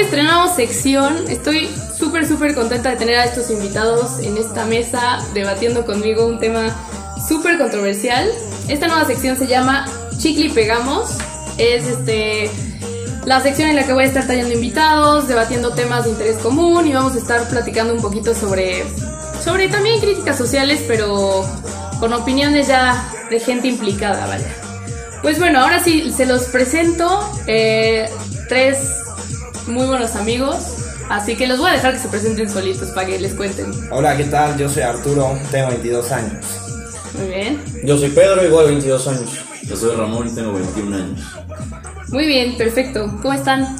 Estrenamos sección. Estoy súper, súper contenta de tener a estos invitados en esta mesa debatiendo conmigo un tema súper controversial. Esta nueva sección se llama Chicle y Pegamos. Es este la sección en la que voy a estar trayendo invitados, debatiendo temas de interés común y vamos a estar platicando un poquito sobre, sobre también críticas sociales, pero con opiniones ya de gente implicada, ¿vale? Pues bueno, ahora sí, se los presento. eh, tres muy buenos amigos. Así que los voy a dejar que se presenten solitos para que les cuenten. Hola, ¿qué tal? Yo soy Arturo, tengo 22 años. Muy bien. Yo soy Pedro, igual 22 años. Yo soy Ramón y tengo 21 años. Muy bien, perfecto. ¿Cómo están?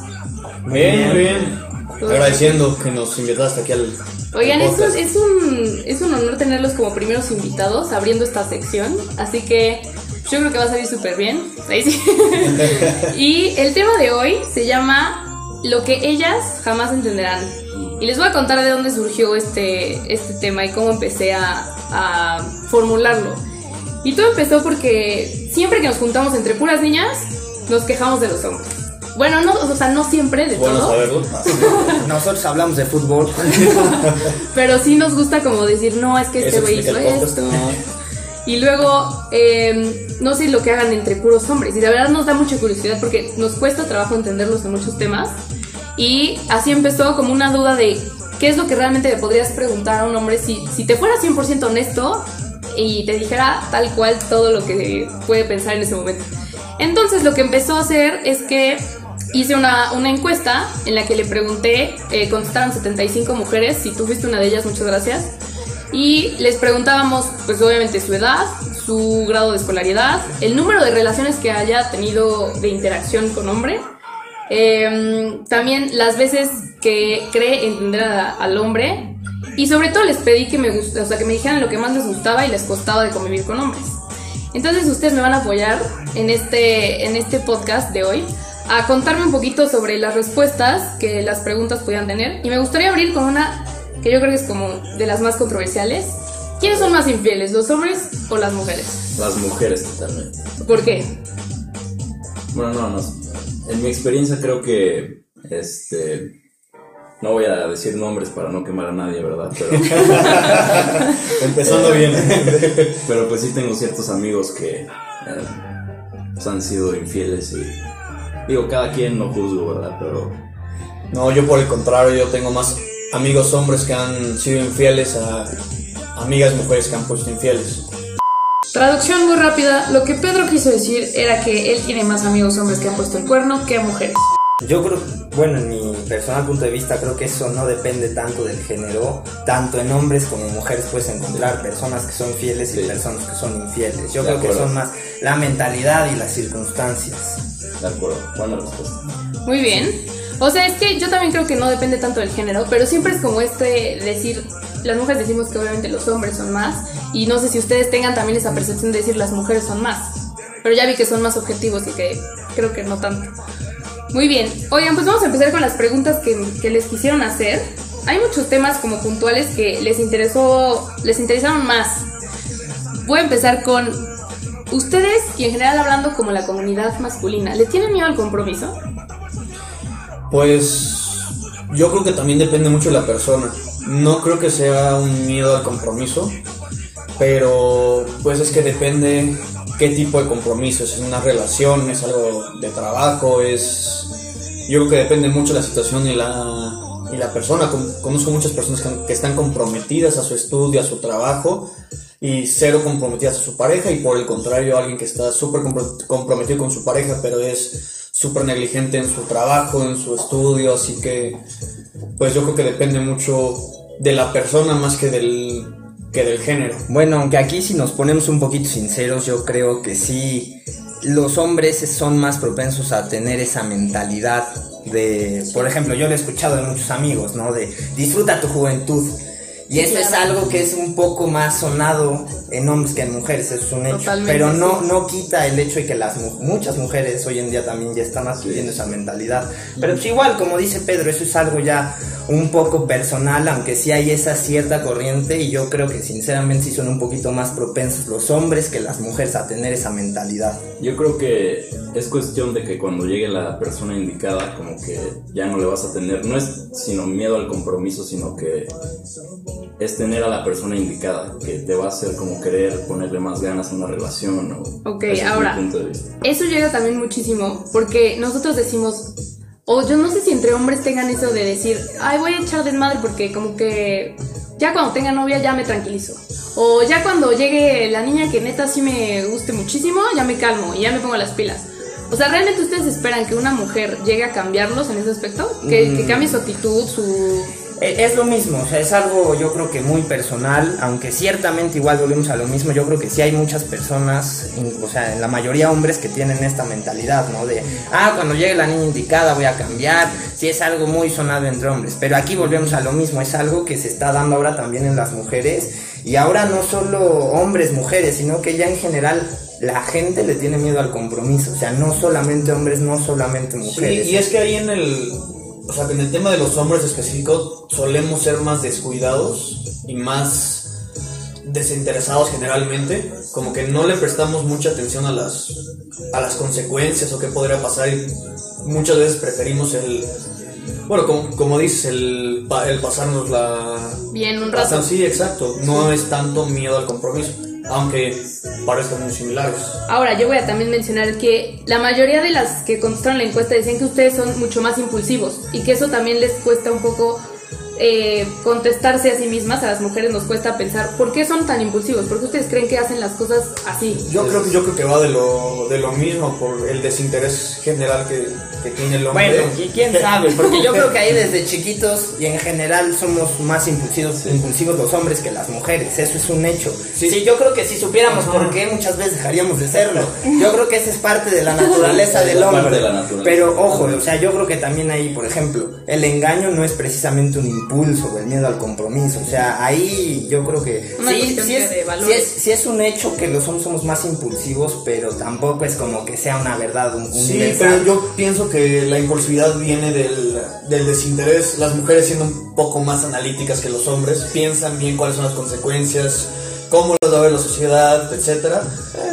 Bien, muy bien. Agradeciendo que nos invitaste aquí al. Oigan, al es un, es, un, es un honor tenerlos como primeros invitados abriendo esta sección. Así que yo creo que va a salir súper bien. Ahí sí. y el tema de hoy se llama Lo que ellas jamás entenderán. Y les voy a contar de dónde surgió este, este tema y cómo empecé a, a formularlo. Y todo empezó porque siempre que nos juntamos entre puras niñas, nos quejamos de los hombres. Bueno, no, o sea, no siempre de Bueno todo. saberlo. Nosotros hablamos de fútbol. Pero sí nos gusta como decir, no, es que este güey hizo esto. Y luego, eh, no sé lo que hagan entre puros hombres. Y la verdad nos da mucha curiosidad porque nos cuesta trabajo entenderlos en muchos temas. Y así empezó como una duda de qué es lo que realmente le podrías preguntar a un hombre si, si te fuera 100% honesto y te dijera tal cual todo lo que puede pensar en ese momento. Entonces lo que empezó a hacer es que hice una, una encuesta en la que le pregunté, eh, contestaron 75 mujeres, si tú fuiste una de ellas, muchas gracias. Y les preguntábamos, pues obviamente su edad, su grado de escolaridad, el número de relaciones que haya tenido de interacción con hombre, eh, también las veces que cree entender a- al hombre y sobre todo les pedí que me o sea, que me dijeran lo que más les gustaba y les costaba de convivir con hombres. Entonces ustedes me van a apoyar en este, en este podcast de hoy a contarme un poquito sobre las respuestas que las preguntas podían tener. Y me gustaría abrir con una que yo creo que es como de las más controversiales. ¿Quiénes son más infieles, los hombres o las mujeres? Las mujeres totalmente. ¿Por qué? Bueno, no, no. En mi experiencia creo que, este... No voy a decir nombres para no quemar a nadie, ¿verdad? Pero, Empezando bien. pero pues sí tengo ciertos amigos que eh, pues han sido infieles y... Digo, cada quien no juzgo, ¿verdad? Pero No, yo por el contrario, yo tengo más amigos hombres que han sido infieles a amigas mujeres que han puesto infieles. Traducción muy rápida. Lo que Pedro quiso decir era que él tiene más amigos hombres que han puesto el cuerno que mujeres. Yo creo, bueno, en mi personal punto de vista, creo que eso no depende tanto del género. Tanto en hombres como en mujeres puedes encontrar personas que son fieles y Sí. personas que son infieles. Yo De creo que acuerdo. son más la mentalidad y las circunstancias. de acuerdo, buena respuesta. Muy bien. O sea, es que yo también creo que no depende tanto del género, pero siempre es como este decir, las mujeres decimos que obviamente los hombres son más, y no sé si ustedes tengan también esa percepción de decir las mujeres son más, pero ya vi que son más objetivos y que creo que no tanto. Muy bien, oigan, pues vamos a empezar con las preguntas que, que les quisieron hacer. Hay muchos temas como puntuales que les interesó, les interesaron más. Voy a empezar con ustedes y en general hablando como la comunidad masculina, ¿le tienen miedo al compromiso? Pues yo creo que también depende mucho de la persona. No creo que sea un miedo al compromiso, pero pues es que depende qué tipo de compromiso. Es una relación, es algo de trabajo, es... Yo creo que depende mucho de la situación y la, y la persona. Con- Conozco muchas personas que, están comprometidas a su estudio, a su trabajo, y cero comprometidas a su pareja, y por el contrario, alguien que está súper compro- comprometido con su pareja, pero es súper negligente en su trabajo, en su estudio, así que pues yo creo que depende mucho de la persona más que del, que del género. Bueno, aunque aquí si nos ponemos un poquito sinceros, yo creo que sí, los hombres son más propensos a tener esa mentalidad de, por ejemplo, yo lo he escuchado de muchos amigos, ¿no? De disfruta tu juventud. Y eso es algo que es un poco más sonado en hombres que en mujeres, eso es un hecho. Totalmente, Pero no, sí. no quita el hecho de que las mu- muchas mujeres hoy en día también ya están adquiriendo esa mentalidad. Pero pues igual, como dice Pedro, eso es algo ya un poco personal, aunque sí hay esa cierta corriente y yo creo que sinceramente sí son un poquito más propensos los hombres que las mujeres a tener esa mentalidad. Yo creo que es cuestión de que cuando llegue la persona indicada, como que ya no le vas a tener, no es sino miedo al compromiso, sino que es tener a la persona indicada, que te va a hacer como querer ponerle más ganas a una relación. O, Ok, ese es ahora. punto de vista. Eso llega también muchísimo porque nosotros decimos, o yo no sé si entre hombres tengan eso de decir, ay, voy a echar desmadre porque como que ya cuando tenga novia ya me tranquilizo. O ya cuando llegue la niña que neta sí me guste muchísimo, ya me calmo y ya me pongo las pilas. O sea, ¿realmente ustedes esperan que una mujer llegue a cambiarlos en ese aspecto? Que, que cambie su actitud, su... Eh, Es lo mismo, o sea, es algo yo creo que muy personal, aunque ciertamente igual volvemos a lo mismo, yo creo que sí hay muchas personas, o sea, en la mayoría hombres que tienen esta mentalidad, ¿no? De, ah, cuando llegue la niña indicada voy a cambiar, sí es algo muy sonado entre hombres, pero aquí volvemos a lo mismo, es algo que se está dando ahora también en las mujeres, y ahora no solo hombres, mujeres, sino que ya en general la gente le tiene miedo al compromiso, o sea, no solamente hombres, no solamente Sí, mujeres. y es que ahí en el, o sea, que en el tema de los hombres específico solemos ser más descuidados y más desinteresados generalmente, como que no le prestamos mucha atención a las a las consecuencias o qué podría pasar y muchas veces preferimos el bueno, como, como dices, el, el pasarnos la Bien, un rato. Pasar- sí, exacto, no es tanto miedo al compromiso, aunque parezcan muy similares. Ahora, yo voy a también mencionar que la mayoría de las que contestaron la encuesta decían que ustedes son mucho más impulsivos y que eso también les cuesta un poco eh, contestarse a sí mismas. A las mujeres nos cuesta pensar por qué son tan impulsivos, por qué ustedes creen que hacen las cosas así. Yo creo que yo creo que va de lo de lo mismo por el desinterés general que, que tiene el hombre. Bueno, y quién sabe, porque yo creo que ahí desde chiquitos y en general somos más impulsivos, impulsivos los hombres que las mujeres, eso es un hecho. Sí, yo creo que si supiéramos por qué muchas veces dejaríamos de serlo. Yo creo que esa es parte de la naturaleza del hombre. de la naturaleza. Pero ojo, o sea, yo creo que también ahí, por ejemplo, el engaño no es precisamente un impulso el miedo al compromiso, o sea, ahí yo creo que Una sí, sí es, de sí es- sí es un hecho que los hombres somos más impulsivos, pero tampoco es como que sea una verdad un, Sí, universal. pero yo pienso que la impulsividad viene del, del desinterés. Las mujeres siendo un poco más analíticas que los hombres, piensan bien cuáles son las consecuencias, cómo a ver la sociedad, etcétera.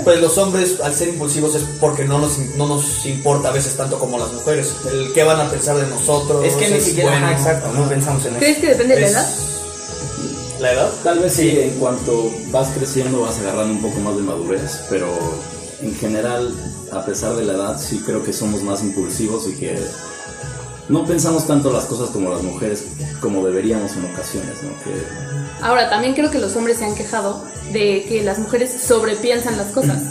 Pues los hombres, al ser impulsivos, es porque no nos, no nos importa a veces tanto como las mujeres. El qué van a pensar de nosotros. Es que ni siquiera, bueno. ajá, exacto, no pensamos en eso. ¿Crees que depende de la edad? ¿La edad? Tal vez sí, en cuanto vas creciendo vas agarrando un poco más de madurez, pero en general, a pesar de la edad, sí creo que somos más impulsivos y que no pensamos tanto las cosas como las mujeres como deberíamos en ocasiones, ¿no? Ahora, también creo que los hombres se han quejado de que las mujeres sobrepiensan las cosas.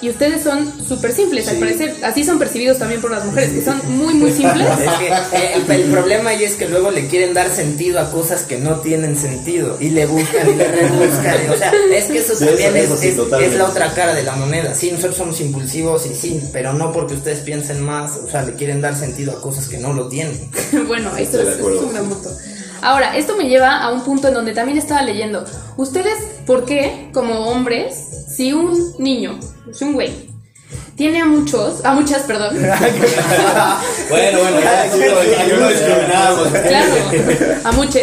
Y ustedes son súper simples, al parecer. Así son percibidos también por las mujeres, que son muy, muy simples. Es que eh, el, el problema ahí es que luego le quieren dar sentido a cosas que no tienen sentido y le buscan y le rebuscan. o sea, es que eso también eso- eso es, sí, es- totalmente. es la otra cara de la moneda. Sí, nosotros somos impulsivos y sí, pero no porque ustedes piensen más, o sea, le quieren dar sentido a cosas que no lo tienen. bueno, esto es, es un gran punto. Ahora, esto me lleva a un punto en donde también estaba leyendo. Ustedes, ¿por qué, como hombres, si un niño, si un güey, tiene a muchos, a muchas, perdón, Bueno, bueno, ya aquí no discriminamos. claro, a muchos,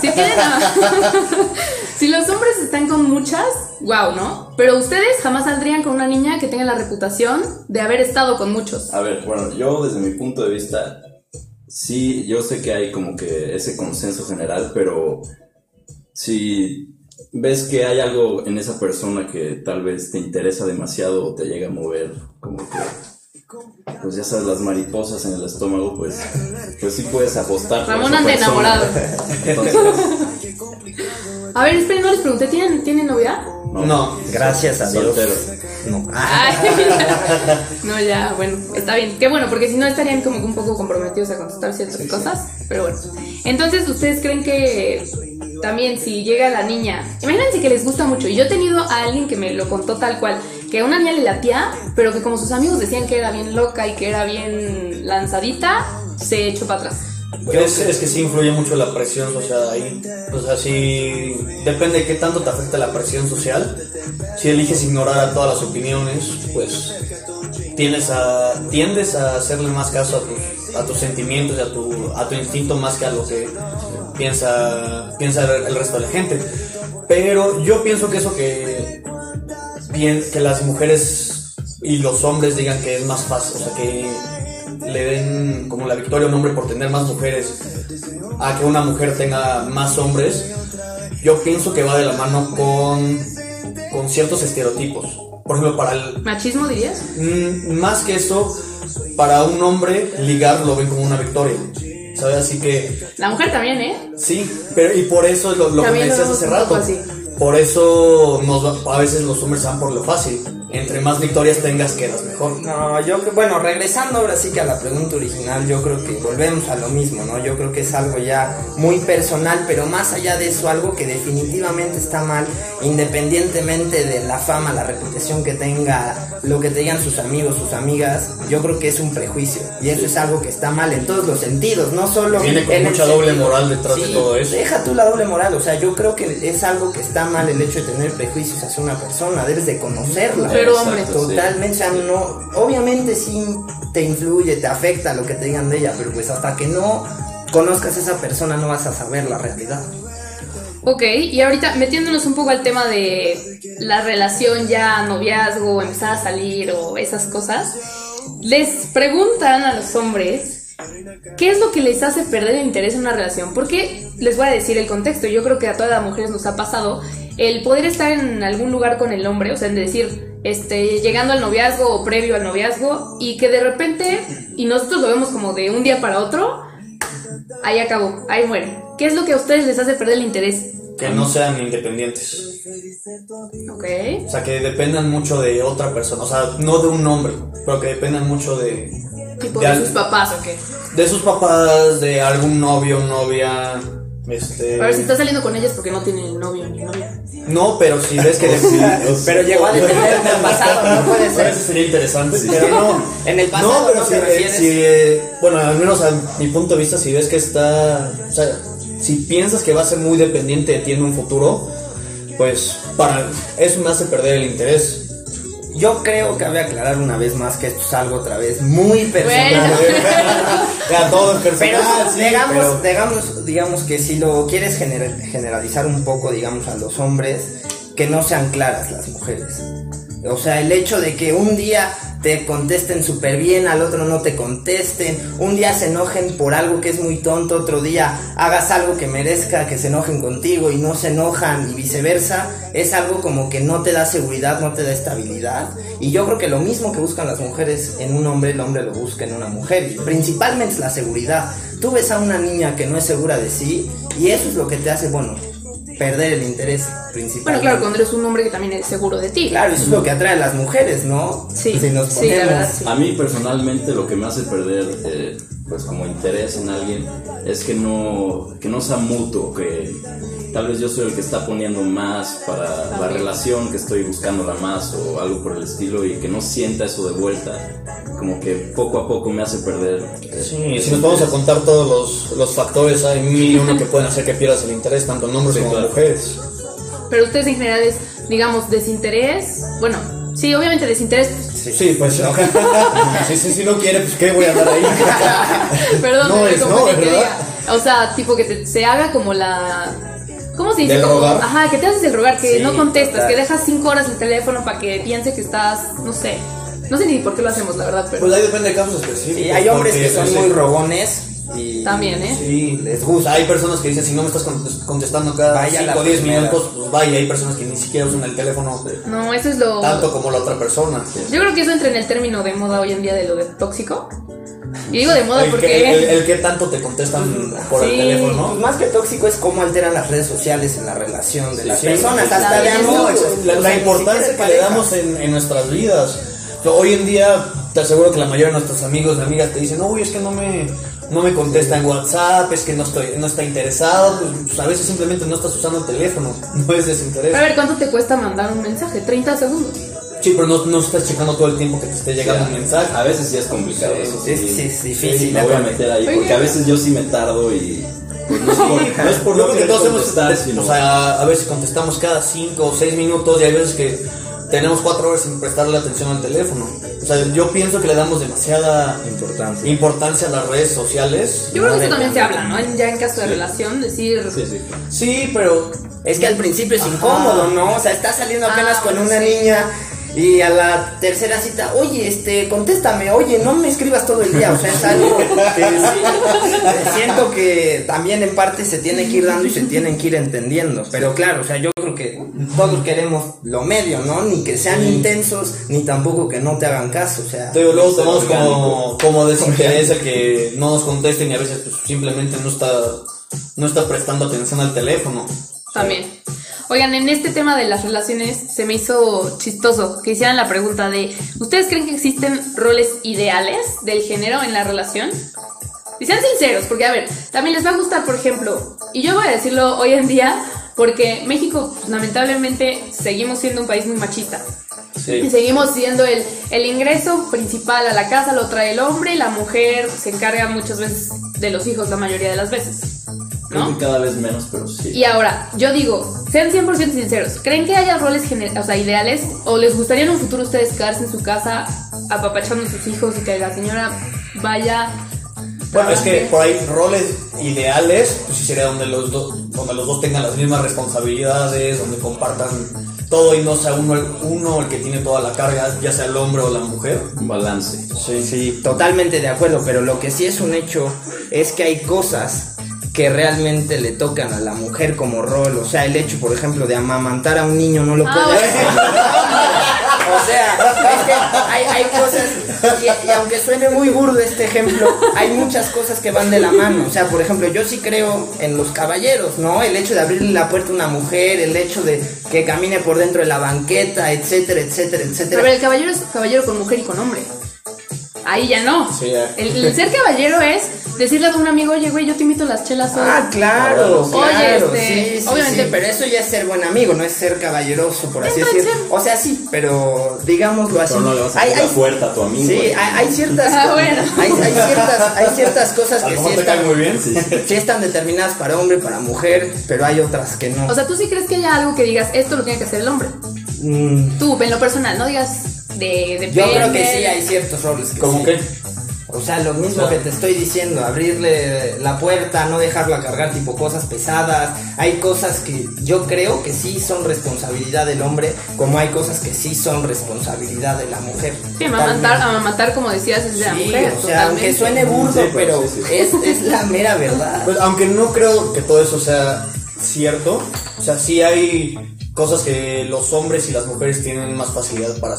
si tienen a- si los hombres están con muchas, wow, ¿no? Pero ustedes jamás saldrían con una niña que tenga la reputación de haber estado con muchos. A ver, bueno, yo desde mi punto de vista, sí, yo sé que hay como que ese consenso general, pero si ves que hay algo en esa persona que tal vez te interesa demasiado o te llega a mover, como que, pues ya sabes, las mariposas en el estómago, pues, pues sí puedes apostar. anda persona. enamorado. Entonces, A ver, esperen, no les pregunté, ¿tienen, ¿tienen novia? No. Gracias a Dios. Soltero. No. Ay, no, ya, bueno, está bien. Qué bueno, porque si no estarían como que un poco comprometidos a contestar ciertas cosas. Pero bueno. Entonces, ¿ustedes creen que también si llega la niña, imagínense que les gusta mucho, y yo he tenido a alguien que me lo contó tal cual, que a una niña le latía, pero que como sus amigos decían que era bien loca y que era bien lanzadita, se echó para atrás. Es, es que sí influye mucho la presión social ahí. O sea, sí. Depende de qué tanto te afecta la presión social. Si eliges ignorar a todas las opiniones, pues tiendes a, tiendes a hacerle más caso a tus, a tus sentimientos y a tu, a tu instinto más que a lo que piensa, piensa el resto de la gente. Pero yo pienso que eso que, que las mujeres y los hombres digan que es más fácil, o sea, que le den como la victoria a un hombre por tener más mujeres a que una mujer tenga más hombres, yo pienso que va de la mano con, con ciertos estereotipos. Por ejemplo, para el, ¿Machismo dirías? Mm, más que eso, para un hombre, ligar lo ven como una victoria. ¿Sabes? Así que, La mujer también, ¿eh? sí, pero y por eso es lo, lo que me decías hace rato. Por eso nos a veces los hombres van por lo fácil. Entre más victorias tengas, quedas mejor. No, yo creo, bueno, regresando ahora sí que a la pregunta original, yo creo que volvemos a lo mismo, ¿no? Yo creo que es algo ya muy personal, pero más allá de eso, algo que definitivamente está mal, independientemente de la fama, la reputación que tenga, lo que te digan sus amigos, sus amigas, yo creo que es un prejuicio. Y eso es algo que está mal en todos los sentidos, no solo Viene con en mucha doble sentido- moral detrás de Sí, todo eso. Deja tú la doble moral, o sea, yo creo que es algo que está mal el hecho de tener prejuicios hacia una persona, debes de conocerla. Pero, Exacto, hombre, sí. Totalmente, o sea, no, obviamente sí te influye, te afecta lo que te digan de ella, pero pues hasta que no conozcas a esa persona no vas a saber la realidad. Ok, y ahorita metiéndonos un poco al tema de la relación ya, noviazgo, empezar a salir o esas cosas, les preguntan a los hombres qué es lo que les hace perder el interés en una relación. Porque les voy a decir el contexto, yo creo que a todas las mujeres nos ha pasado el poder estar en algún lugar con el hombre, o sea, en decir, este, llegando al noviazgo o previo al noviazgo, y que de repente, y nosotros lo vemos como de un día para otro, ahí acabó, ahí muere. ¿Qué es lo que a ustedes les hace perder el interés? Que no sean independientes. Ok. O sea, que dependan mucho de otra persona. O sea, no de un hombre, pero que dependan mucho de, Tipo de de sus papás o qué. de sus papás, de algún novio, novia. Este. A ver, si está saliendo con ellas porque no tiene novio ni novia. No, pero si ves que Pero llegó a detener en el pasado, no puede ser. Eso sería interesante, pero no. En el pasado, No, pero ¿no si, eh, si, eh, bueno, al menos a mi punto de vista, si ves que está, o sea, si piensas que va a ser muy dependiente de ti en un futuro, pues para eso me hace perder el interés. Yo creo que cabe aclarar una vez más que esto es algo otra vez muy personal. Bueno. Ya todo es Pero personal, sí, digamos, pero- digamos, digamos que si lo quieres gener- generalizar un poco, digamos, a los hombres, que no sean claras las mujeres. O sea, el hecho de que un día te contesten súper bien, al otro no te contesten, un día se enojen por algo que es muy tonto, otro día hagas algo que merezca que se enojen contigo y no se enojan y viceversa, es algo como que no te da seguridad, no te da estabilidad. Y yo creo que lo mismo que buscan las mujeres en un hombre, el hombre lo busca en una mujer. Y principalmente es la seguridad. Tú ves a una niña que no es segura de sí y eso es lo que te hace, bueno, perder el interés principal. Bueno, claro, cuando eres un hombre que también es seguro de ti. Claro, eso es lo que atrae a las mujeres, ¿no? Sí, Si nos sí, la ponemos- verdad, sí. A mí personalmente lo que me hace perder, eh, pues como interés en alguien, es que no, que no sea mutuo, que tal vez yo soy el que está poniendo más para la relación, que estoy buscándola más o algo por el estilo y que no sienta eso de vuelta, como que poco a poco me hace perder. eh, Sí, si nos vamos a contar todos los, los factores, hay mil y uno que pueden hacer que pierdas el interés, tanto en hombres Sí, como en claro. mujeres. Pero ustedes en general es, digamos, desinterés. Bueno, sí, obviamente desinterés. Sí, pues no. si, no quiere, pues qué voy a dar ahí. Perdón, No es no, ¿verdad? diga. O sea, tipo que te- se haga como la. ¿Cómo se dice? ¿Del Como- rogar? Ajá, que te haces el rogar, que Sí, no contestas, total. que dejas cinco horas el teléfono para que piense que estás, no sé. No sé ni por qué lo hacemos, la verdad, pero. Pues ahí depende de casos específicos. Sí, hay hombres que son sí, muy rogones y También, ¿eh? Sí, les gusta. hay personas que dicen, si no me estás contest- contestando cada Vaya la 5 o 10 primera. minutos, pues vaya. Hay personas que ni siquiera usan el teléfono No, eso es lo. tanto como la otra persona. Yo creo que eso entra en el término de moda hoy en día de lo de tóxico. Y digo de moda el, porque. que, el, el que tanto te contestan por Sí. el teléfono, Pues ¿no? más que tóxico es cómo alteran las redes sociales en la relación de las sí, personas, sí, hasta La, o la ni importancia que le damos en, en nuestras vidas. Hoy en día, te aseguro que la mayoría de nuestros amigos y amigas te dicen, no, uy, es que no me, no me contesta en WhatsApp, es que no, estoy, no está interesado. Pues, pues, a veces simplemente no estás usando el teléfono, no es desinterés. A ver, ¿cuánto te cuesta mandar un mensaje? 30 segundos. Sí, pero no, no estás checando todo el tiempo que te esté llegando un mensaje. A veces sí es complicado Sí, eso. Sí, es- sí, es difícil, me voy a meter ahí Oye. porque a veces yo sí me tardo y pues, no es por, no es por Yo no creo que todos hemos, contestar, sino o sea, a veces contestamos cada 5 o 6 minutos y hay veces que tenemos 4 horas sin prestarle atención al teléfono. O sea, yo pienso que le damos demasiada Importancia. importancia a las redes sociales. Yo creo que eso también se habla, ¿no? Ya en caso de relación, decir. sí, sí. Sí, pero Es que al principio es Ajá. incómodo, ¿no? O sea, estás saliendo apenas Ah, con una sí. niña y a la tercera cita, oye, este, contéstame, oye, no me escribas todo el día, o sea, es algo que sí, siento que también en parte se tiene que ir dando y se tienen que ir entendiendo, pero claro, o sea, yo creo que todos queremos lo medio, ¿no? Ni que sean intensos, ni tampoco que no te hagan caso, o sea. digo, luego tomamos como, como desinterés el que no nos contesten y a veces pues, simplemente no está, no está prestando atención al teléfono. También. Oigan, en este tema de las relaciones se me hizo chistoso que hicieran la pregunta de ¿Ustedes creen que existen roles ideales del género en la relación? Y sean sinceros, porque a ver, también les va a gustar, por ejemplo, y yo voy a decirlo hoy en día, porque México, pues, lamentablemente, seguimos siendo un país muy machista. Y Sí. seguimos siendo el, el ingreso principal a la casa, lo trae el hombre y la mujer se encarga muchas veces de los hijos la mayoría de las veces. Creo ¿No? que cada vez menos, pero sí. Y ahora, yo digo, sean 100% sinceros, ¿creen que haya roles o sea, ideales o les gustaría en un futuro ustedes quedarse en su casa apapachando a sus hijos y que la señora vaya... Bueno, es que por ahí roles ideales, pues sí sería donde los dos, donde los dos tengan las mismas responsabilidades, donde compartan todo y no sea uno el, uno el que tiene toda la carga, ya sea el hombre o la mujer. Un balance. Sí, sí, totalmente de acuerdo, pero lo que sí es un hecho es que hay cosas que realmente le tocan a la mujer como rol, o sea, el hecho, por ejemplo, de amamantar a un niño no lo Ah, puede bueno. hacer. O sea, es que hay, hay cosas, y, y aunque suene muy burdo este ejemplo, hay muchas cosas que van de la mano. O sea, por ejemplo, yo sí creo en los caballeros, ¿no? El hecho de abrirle la puerta a una mujer, el hecho de que camine por dentro de la banqueta, etcétera, etcétera, etcétera. Pero el caballero es caballero con mujer y con hombre. Ahí ya no. Sí, ya. El, el ser caballero es decirle a un amigo, oye, güey, yo te invito a las chelas hoy. Ah, claro, Oye, claro, este, sí, sí, obviamente- sí, pero eso ya es ser buen amigo, no es ser caballeroso, por así decirlo. O sea, sí, pero digámoslo así. Pero no le vas a Hay- la hay- puerta a tu amigo. Sí, hay, hay ciertas, Ah, bueno. hay, hay ciertas, hay ciertas cosas que sí están, muy bien. Sí están determinadas para hombre, para mujer, pero hay otras que no. O sea, ¿tú sí crees que haya algo que digas, esto lo tiene que hacer el hombre? Mm, Tú, en lo personal, no digas de... de yo creo que sí hay ciertos roles que ¿Cómo sí. que? O sea, lo mismo O sea- que te estoy diciendo, abrirle la puerta, no dejarla cargar tipo cosas pesadas. Hay cosas que yo creo que sí son responsabilidad del hombre, como hay cosas que sí son responsabilidad de la mujer. Sí, amamantar, amamantar, como decías, es de la Sí, mujer. o sea, aunque suene burdo, Sí, pero pero sí, sí. Es, es la mera verdad. Pues aunque no creo que todo eso sea cierto, o sea, sí hay cosas que los hombres y las mujeres tienen más facilidad para,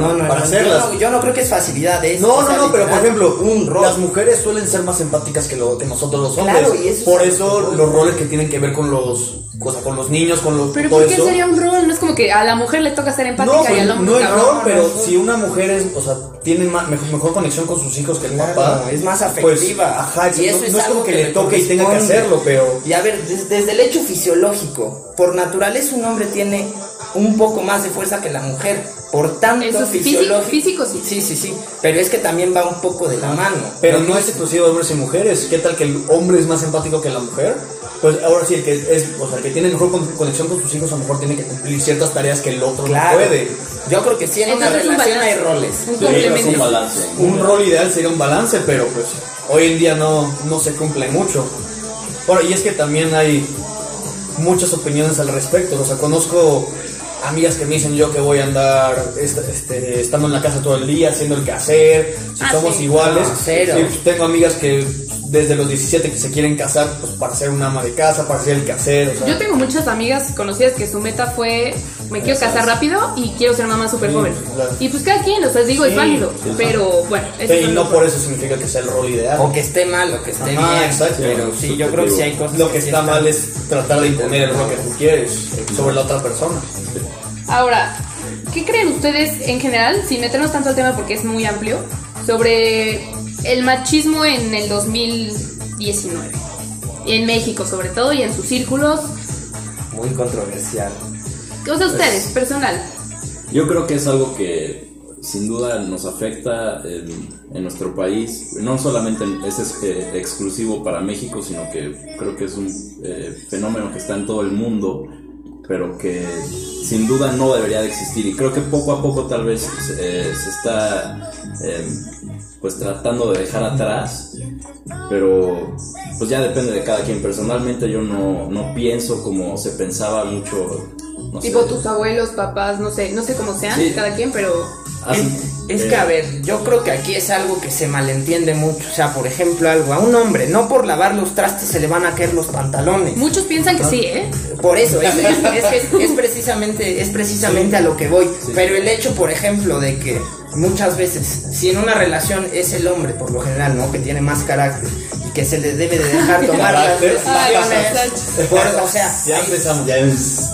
no, no, para no, hacerlas. Yo no, yo no creo que es facilidad, es. No, o no, sea, no, pero por ejemplo, un rol. las mujeres suelen ser más empáticas que, lo, que nosotros los hombres. Claro, y eso por es- eso los roles que tienen que ver con los, o sea, con los niños, con los, Pero todo ¿por qué eso. sería un rol? No es como que a la mujer le toca ser empática No, y pues, al hombre no cabrón. rol, pero si una mujer es, o sea, tiene ma- mejor, mejor conexión con sus hijos que el Claro, papá, es más pues, afectiva. ajá, Y eso no, es no es como que, que le toque y tenga que hacerlo, pero Y a ver, des- desde el hecho fisiológico, por naturaleza un hombre tiene un poco más de fuerza que la mujer. Por tanto, Eso sí, fisiológico. físico- físico sí. Sí, sí, sí. Pero es que también va un poco de la mano. Pero no es exclusivo de hombres y mujeres. ¿Qué tal que el hombre es más empático que la mujer? Pues ahora sí, el que es, o sea, el que tiene mejor con- conexión con sus hijos a lo mejor tiene que cumplir ciertas tareas que el otro Claro. no puede. Yo creo que sí, en una Entonces, un relación hay roles. Un Sí, es complemento. un balance. Un rol ideal sería un balance, pero pues hoy en día no, no se cumple mucho. Bueno, y es que también hay muchas opiniones al respecto. O sea, conozco amigas que me dicen yo que voy a andar est- este, estando en la casa todo el día, haciendo el quehacer, si Ah, somos sí. iguales. No, cero. Sí, pues, tengo amigas que desde los 17 que se quieren casar pues, para ser una ama de casa, para hacer el quehacer. O sea, Yo tengo muchas amigas conocidas que su meta fue me quiero casar rápido y quiero ser mamá súper Sí, joven. claro. Y pues cada quien, o sea, digo, es válido. Pero bueno, Sí, eso y no por eso significa que sea el rol ideal. O que esté mal o que esté Ajá, bien. exacto. Pero sí, yo creo que sí hay cosas. Lo que sí está están- mal es tratar de imponer el rol que tú quieres sobre la otra persona. Ahora, ¿qué creen ustedes en general, sin meternos tanto al tema porque es muy amplio, sobre el machismo en el 2019? Y en México sobre todo y en sus círculos. Muy controversial. O sea, ustedes, personal. Yo creo que es algo que sin duda nos afecta en, en nuestro país. No solamente es eh, exclusivo para México, sino que creo que es un eh, fenómeno que está en todo el mundo, pero que sin duda no debería de existir. Y creo que poco a poco tal vez eh, se está eh, pues tratando de dejar atrás, pero pues ya depende de cada quien. Personalmente yo no, no pienso como se pensaba mucho. No sé. Tipo tus abuelos, papás, no sé, no sé cómo sean, Sí. cada quien, pero Es, es que, a ver, yo creo que aquí es algo que se malentiende mucho. O sea, por ejemplo, algo, a un hombre, no por lavar los trastes se le van a caer los pantalones. muchos piensan que sí, ¿eh? Por eso, es, es- es que es, es precisamente, es precisamente a lo que voy. Pero el hecho, por ejemplo, de que muchas veces, si en una relación es el hombre, por lo general, ¿no? Que tiene más carácter y que se le debe de dejar tomar las decisiones. por- o sea, Ya empezamos. Ya es.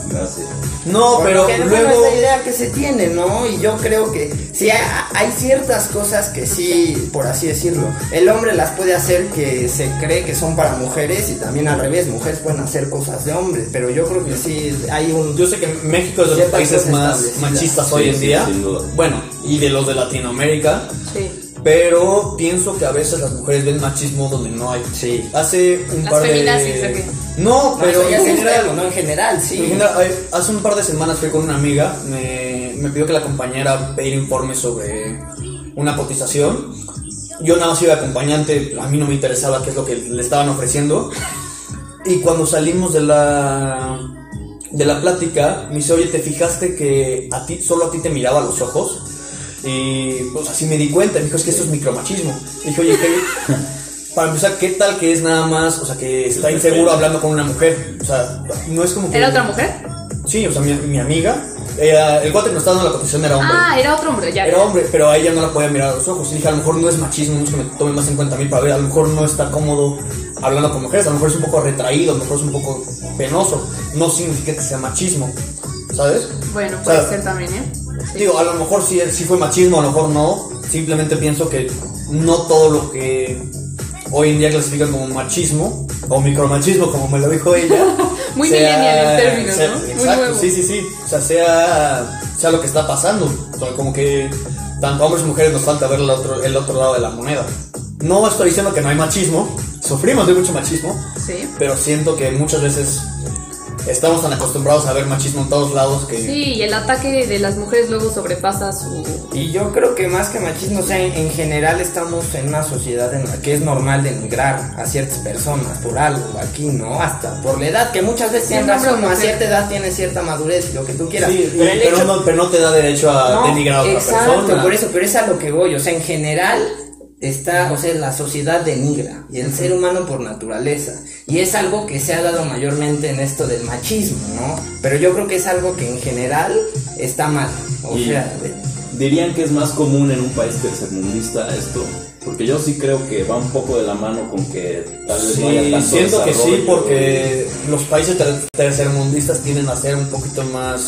No pero general luego. es la idea que se tiene, ¿no? Y yo creo que sí hay, hay ciertas cosas que sí, por así decirlo, el hombre las puede hacer que se cree que son para mujeres y también al revés, mujeres pueden hacer cosas de hombres, pero yo creo que sí hay un Yo sé que México es de los países más machistas Sí, hoy en sí, día. sin duda. Bueno, y de los de Latinoamérica. Sí. Pero pienso que a veces las mujeres ven machismo donde no hay. Sí. Hace un Las par de. feminazis, ¿o qué? No, pero en general. ¿no? En general, sí. En general, ay, hace un par de semanas fui con una amiga, me, me pidió que la acompañara a pedir informes sobre una cotización. Yo nada más iba de acompañante, a mí no me interesaba qué es lo que le estaban ofreciendo. Y cuando salimos de la de la plática, me dice, oye, ¿te fijaste que a ti, solo a ti te miraba a los ojos? Y pues así me di cuenta, me dijo, es que eso es micromachismo. Y dije, oye, ¿qué? Para empezar, ¿qué tal que es nada más, o sea, que está inseguro hablando con una mujer? O sea, no es como que... ¿Era otra mujer? Sí, o sea, mi, mi amiga, ella- el cuate que nos estaba dando la cotización era hombre. Ah, era otro hombre, ya. Era hombre, pero a ella no la podía mirar a los ojos. Y dije, a lo mejor no es machismo, no es que me tome más en cuenta a mí para ver, a lo mejor no está cómodo hablando con mujeres, a lo mejor es un poco retraído, a lo mejor es un poco penoso. No significa que sea machismo, ¿sabes? Bueno, O puede sea, ser también, ¿eh? Sí. Digo, a lo mejor sí, sí fue machismo, a lo mejor no. Simplemente pienso que no todo lo que hoy en día clasifican como machismo o micromachismo, como me lo dijo ella. Muy millennial el término, sea- ¿no? Exacto, sí, sí, sí. O sea, sea, sea lo que está pasando. O sea, como que tanto hombres y mujeres nos falta ver el otro, el otro lado de la moneda. No estoy diciendo que no hay machismo, sufrimos de mucho machismo, Sí. pero siento que muchas veces estamos tan acostumbrados a ver machismo en todos lados que... Sí, y el ataque de las mujeres luego sobrepasa su... Y yo creo que más que machismo, o sea, en, en general estamos en una sociedad en la que es normal denigrar a ciertas personas por algo, aquí, ¿no? Hasta por la edad, que muchas veces Siempre razón, a cierta edad tiene cierta madurez lo que tú quieras. Sí, pero el pero, hecho- no, pero no te da derecho a No, denigrar a otra exacto, persona. por eso, pero es a lo que voy, o sea, en general está, o sea, la sociedad denigra y el ser humano por naturaleza. Y es algo que se ha dado mayormente en esto del machismo, ¿no? Pero yo creo que es algo que en general está mal. O Y- sea, de- ¿Dirían que es más común en un país tercermundista esto? Porque yo sí creo que va un poco de la mano con que tal vez no haya Sí, tanto siento que sí, porque los países ter- tercermundistas tienden a ser un poquito más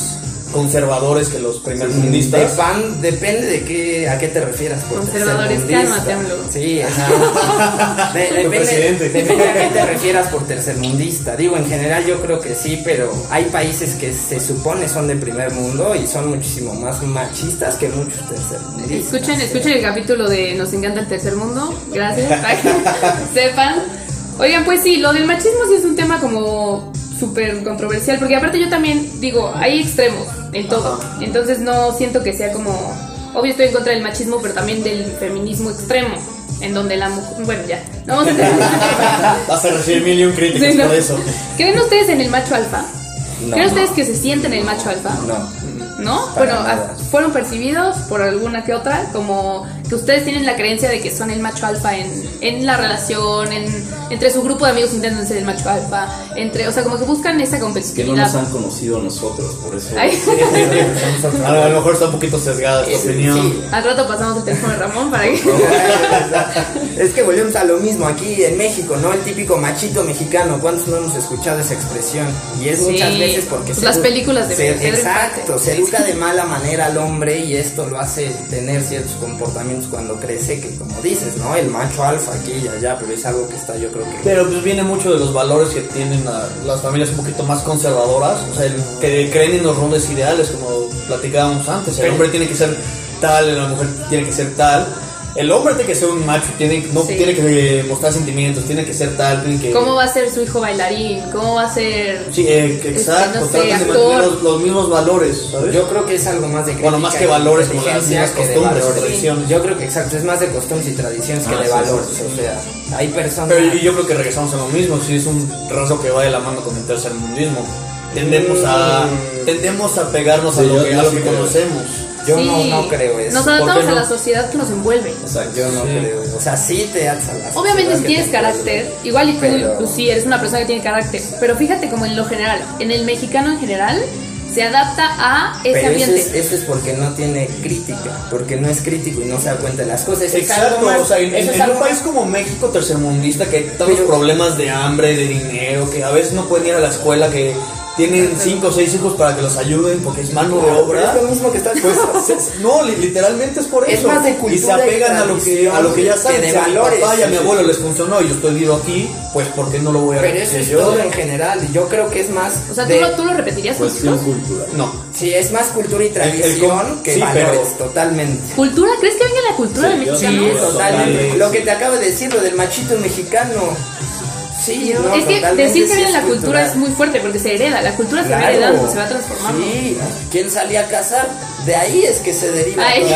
conservadores que los primermundistas. Depan- depende de qué, a qué te refieras por Conservadores, tercermundista. cálmate, AMLO. Sí, ajá. De- depende, depende a qué te refieras por tercermundista. Digo, en general yo creo que sí, pero hay países que se supone son de primer mundo y son muchísimo más machistas que muchos tercermundistas. Escuchen, escuchen el capítulo de Nos encanta el tercer mundo. Gracias, para que sepan. Oigan, pues sí, lo del machismo sí es un tema como súper controversial, porque aparte yo también digo, hay extremos en todo. Entonces no siento que sea como... Obvio estoy en contra del machismo, pero también del feminismo extremo, en donde la mujer... Bueno, ya, no vamos a Vas a recibir mil y un críticas Sí, no. por eso. ¿Creen ustedes en el macho alfa? No. ¿Creen ustedes que se sienten el macho alfa? No. ¿No? Para bueno, nada. fueron percibidos por alguna que otra, como que ustedes tienen la creencia de que son el macho alfa en, en la relación, en, entre su grupo de amigos intentan ser el macho alfa, entre, o sea, como que buscan esa Que no competitividad. nos han conocido a nosotros, por eso. Ay, A lo, a lo mejor está un poquito sesgada esta Sí, opinión. sí. al rato pasamos el teléfono de Ramón para que... Es que volvemos a lo mismo aquí en México, ¿no? El típico machito mexicano. ¿Cuántos no hemos escuchado esa expresión? Y es Sí, muchas veces porque pues las películas de se- Pedro Exacto, se educa de mala manera al hombre y esto lo hace tener ciertos comportamientos cuando crece, que como dices, ¿no? El macho alfa aquí y allá, pero es algo que está, yo creo que. Pero pues viene mucho de los valores que tienen la- las familias un poquito más conservadoras, o sea, el que creen en los roles ideales, como platicábamos antes. El hombre tiene que ser tal, la mujer tiene que ser tal. El hombre tiene que ser un macho, tiene, no Sí. tiene que mostrar sentimientos, tiene que ser tal, tiene que... ¿Cómo va a ser su hijo bailarín? ¿Cómo va a ser...? Sí, eh, exacto, no sé, actor. los, los mismos valores, ¿sabes? Yo creo que es algo más de Bueno, más que valores, como las mismas que costumbres, tradiciones. Yo creo que exacto, es más de costumbres y tradiciones que Ah, de sí, valores. sí, sí. O sea, hay personas. Pero y yo creo que regresamos a lo mismo, si es un rasgo que va de la mano con el tercermundismo. Tendemos a, tendemos a pegarnos a lo que, a lo que conocemos. yo Sí. no, no creo eso. Nos ¿Por adaptamos a la sociedad que nos envuelve. Exacto. Yo no Sí. creo. O sea, sí te atas a la Obviamente si tienes te carácter, igual y tú Pero- pues, sí eres una persona que tiene carácter, pero fíjate como en lo general, en el mexicano en general se adapta a ese Pero eso ambiente. es, eso es porque no tiene crítica, porque no es crítico y no se da cuenta de las cosas. Eso es Exacto, algo más- o sea, en, eso en- es en algo un país como México tercermundista que hay tantos Pero- problemas de hambre, de dinero, que a veces no pueden ir a la escuela, que tienen cinco o seis hijos para que los ayuden porque es mano de obra. es lo mismo que estás Pues, no, li- literalmente es por Es eso. más de y cultura se apegan y a lo que a lo que ya que saben. de Si a mi valores, papá y a mi abuelo les funcionó y yo estoy vivo aquí, pues ¿por qué no lo voy a Pero eso es yo? todo en general. y Yo creo que es más. O sea, ¿tú de- lo, tú lo repetirías Cuestión hijos? cultural. No. Sí, es más cultura y el tradición com- que sí, valores, pero- totalmente. ¿Cultura? ¿Crees que venga la cultura Sí, yo- mexicano? Sí, totalmente. Lo que te acabo de decir, lo del machito mexicano. Sí, Yo- no, es que decir que sí viene es la cultura cultural. es muy fuerte porque se hereda, la cultura se va heredando, se va transformando. Sí, ¿quién salía a cazar? De ahí es que se deriva. Ay.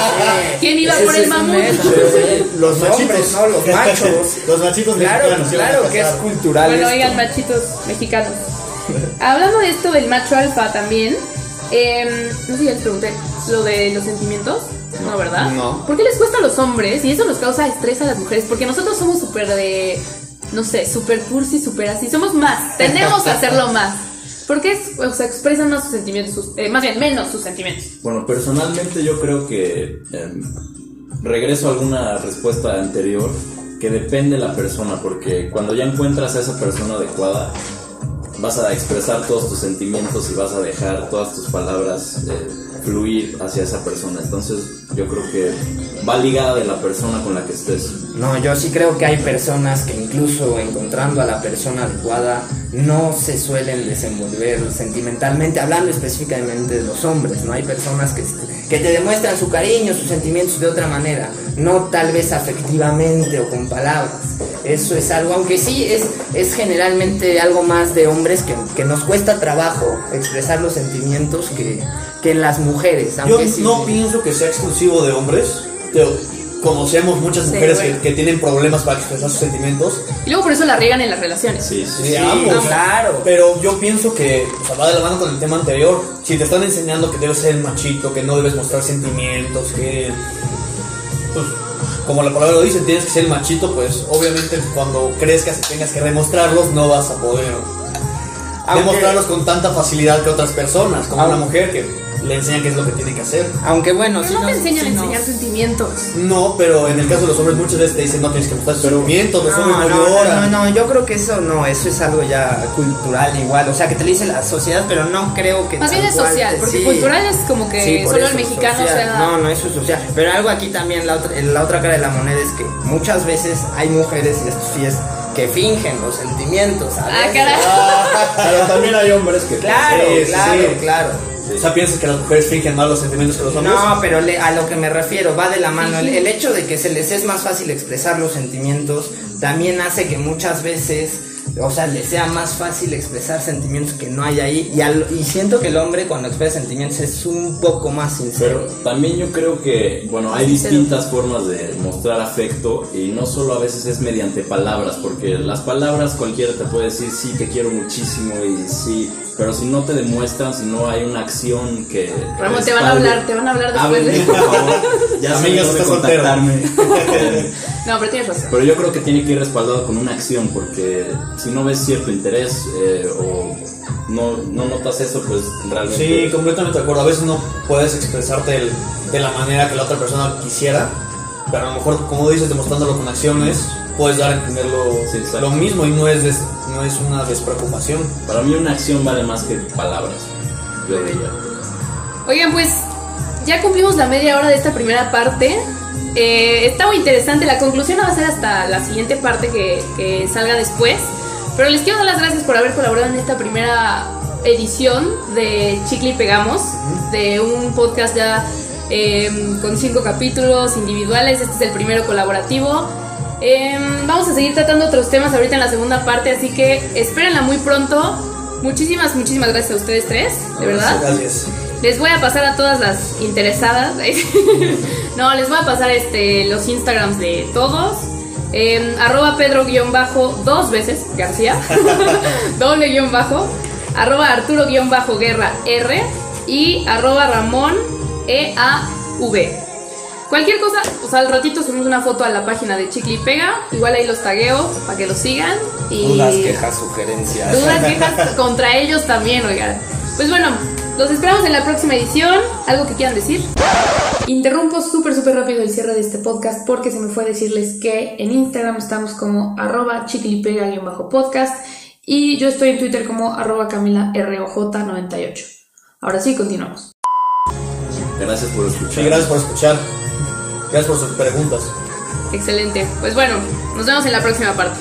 ¿Quién iba por el mamut? sí. Los hombres, machitos. no, los machos. los machitos Claro, mexicanos. claro que es cultural. Bueno, esto. oigan, machitos mexicanos. Hablando de esto del macho alfa también, em, no sé si ya les pregunté, lo de los sentimientos, ¿no, verdad? No. ¿Por qué les cuesta a los hombres y eso nos causa estrés a las mujeres? Porque nosotros somos súper de, no sé, súper cursi, súper así, somos más, tendemos a hacerlo más. ¿Por qué es- o sea, expresan más sus sentimientos, sus- eh, más bien menos sus sentimientos? Bueno, personalmente yo creo que em, regreso a alguna respuesta anterior que depende de la persona, porque cuando ya encuentras a esa persona adecuada, vas a expresar todos tus sentimientos y vas a dejar todas tus palabras eh, fluir hacia esa persona. Entonces yo creo que va ligada de la persona con la que estés. No, yo sí creo que hay personas que incluso encontrando a la persona adecuada no se suelen desenvolver sentimentalmente, hablando específicamente de los hombres, ¿no? Hay personas que, que te demuestran su cariño, sus sentimientos de otra manera, no tal vez afectivamente o con palabras. Eso es algo, aunque sí es, es generalmente algo más de hombres que, que nos cuesta trabajo expresar los sentimientos que, que en las mujeres. Yo sí- no pienso que sea exclusivo de hombres. Te- conocemos muchas Sí, mujeres bueno. que, que tienen problemas para expresar sus sentimientos. Y luego por eso la riegan en las relaciones. Sí, sí. Sí, ambos. claro. Pero yo pienso que o sea, va de la mano con el tema anterior. Si te están enseñando que debes ser el machito, que no debes mostrar sentimientos, que. Pues, como la palabra lo dice, tienes que ser el machito, pues obviamente cuando crezcas y tengas que demostrarlos, no vas a poder Aunque- demostrarlos con tanta facilidad que otras personas, como Aunque- una mujer que le enseña qué es lo que tiene que hacer. Aunque bueno, Pero sí no te nos- enseñan sí a enseñar sentimientos. No, pero en el caso de los hombres muchas veces te dicen no tienes que mostrar sentimientos, los hombres no, no, no, lloran. no, no, yo creo que eso no, eso es algo ya cultural igual, o sea, que te lo dice la sociedad, pero no creo que Más bien es social, te- porque sí. cultural es como que Sí, solo eso, el mexicano social. sea... No, no, eso es social. Pero algo aquí también, la otra, la otra cara de la moneda es que muchas veces hay mujeres, y esto sí es, que fingen los sentimientos. a Ah, caray. Pero también hay hombres que... Claro, Sí, sí, claro, sí. O sea, piensas que las mujeres fingen más los sentimientos que los hombres. No, pero le- a lo que me refiero, va de la mano. El, el hecho de que se les es más fácil expresar los sentimientos también hace que muchas veces, o sea, les sea más fácil expresar sentimientos que no hay ahí. Y, al- y siento que el hombre cuando expresa sentimientos es un poco más Pero sincero. también yo creo que, bueno, hay distintas formas de mostrar afecto y no solo a veces es mediante palabras, porque las palabras cualquiera te puede decir, sí, te quiero muchísimo y sí, pero si no te demuestran, si no hay una acción que... Ramón, te van a hablar, te van a hablar después Háblenme, de- por favor. Ya está soltero. contactarme. No, pero tienes razón. Pero yo creo que tiene que ir respaldado con una acción, porque si no ves cierto interés eh, o no, no notas eso, pues realmente... Sí, completamente de acuerdo. A veces no puedes expresarte del- de la manera que la otra persona quisiera, pero a lo mejor, como dices, demostrándolo con acciones, puedes dar a entenderlo Sí, exacto. lo mismo y no es, des- no es una despreocupación. Para mí una acción vale más que palabras. Yo diría. Oigan, pues ya cumplimos la media hora de esta primera parte. Eh, está muy interesante. La conclusión va a ser hasta la siguiente parte que, que salga después. Pero les quiero dar las gracias por haber colaborado en esta primera edición de Chicle y Pegamos, de un podcast ya eh, con cinco capítulos individuales. Este es el primero colaborativo. Eh, vamos a seguir tratando otros temas ahorita en la segunda parte, así que espérenla muy pronto. Muchísimas, muchísimas gracias a ustedes tres, de verdad. Gracias. Les voy a pasar a todas las interesadas. no, les voy a pasar este los Instagrams de todos. Eh, arroba Pedro guion bajo dos veces García. Doble guion bajo. Arroba Arturo guion bajo Guerra R. Y arroba Ramón E A V. Cualquier cosa, o sea, al ratito subimos una foto a la página de Chicle y Pega. Igual ahí los tagueo para que los sigan. Y Dudas, quejas, sugerencias. Dudas, quejas contra ellos también, oigan. Pues bueno, los esperamos en la próxima edición. ¿Algo que quieran decir? Interrumpo súper, súper rápido el cierre de este podcast porque se me fue a decirles que en Instagram estamos como arroba chiquilipega-podcast y yo estoy en Twitter como arroba camilaroj98. Ahora sí, continuamos. Gracias por escuchar. Sí, gracias por escuchar. Gracias por sus preguntas. Excelente. Pues bueno, nos vemos en la próxima parte.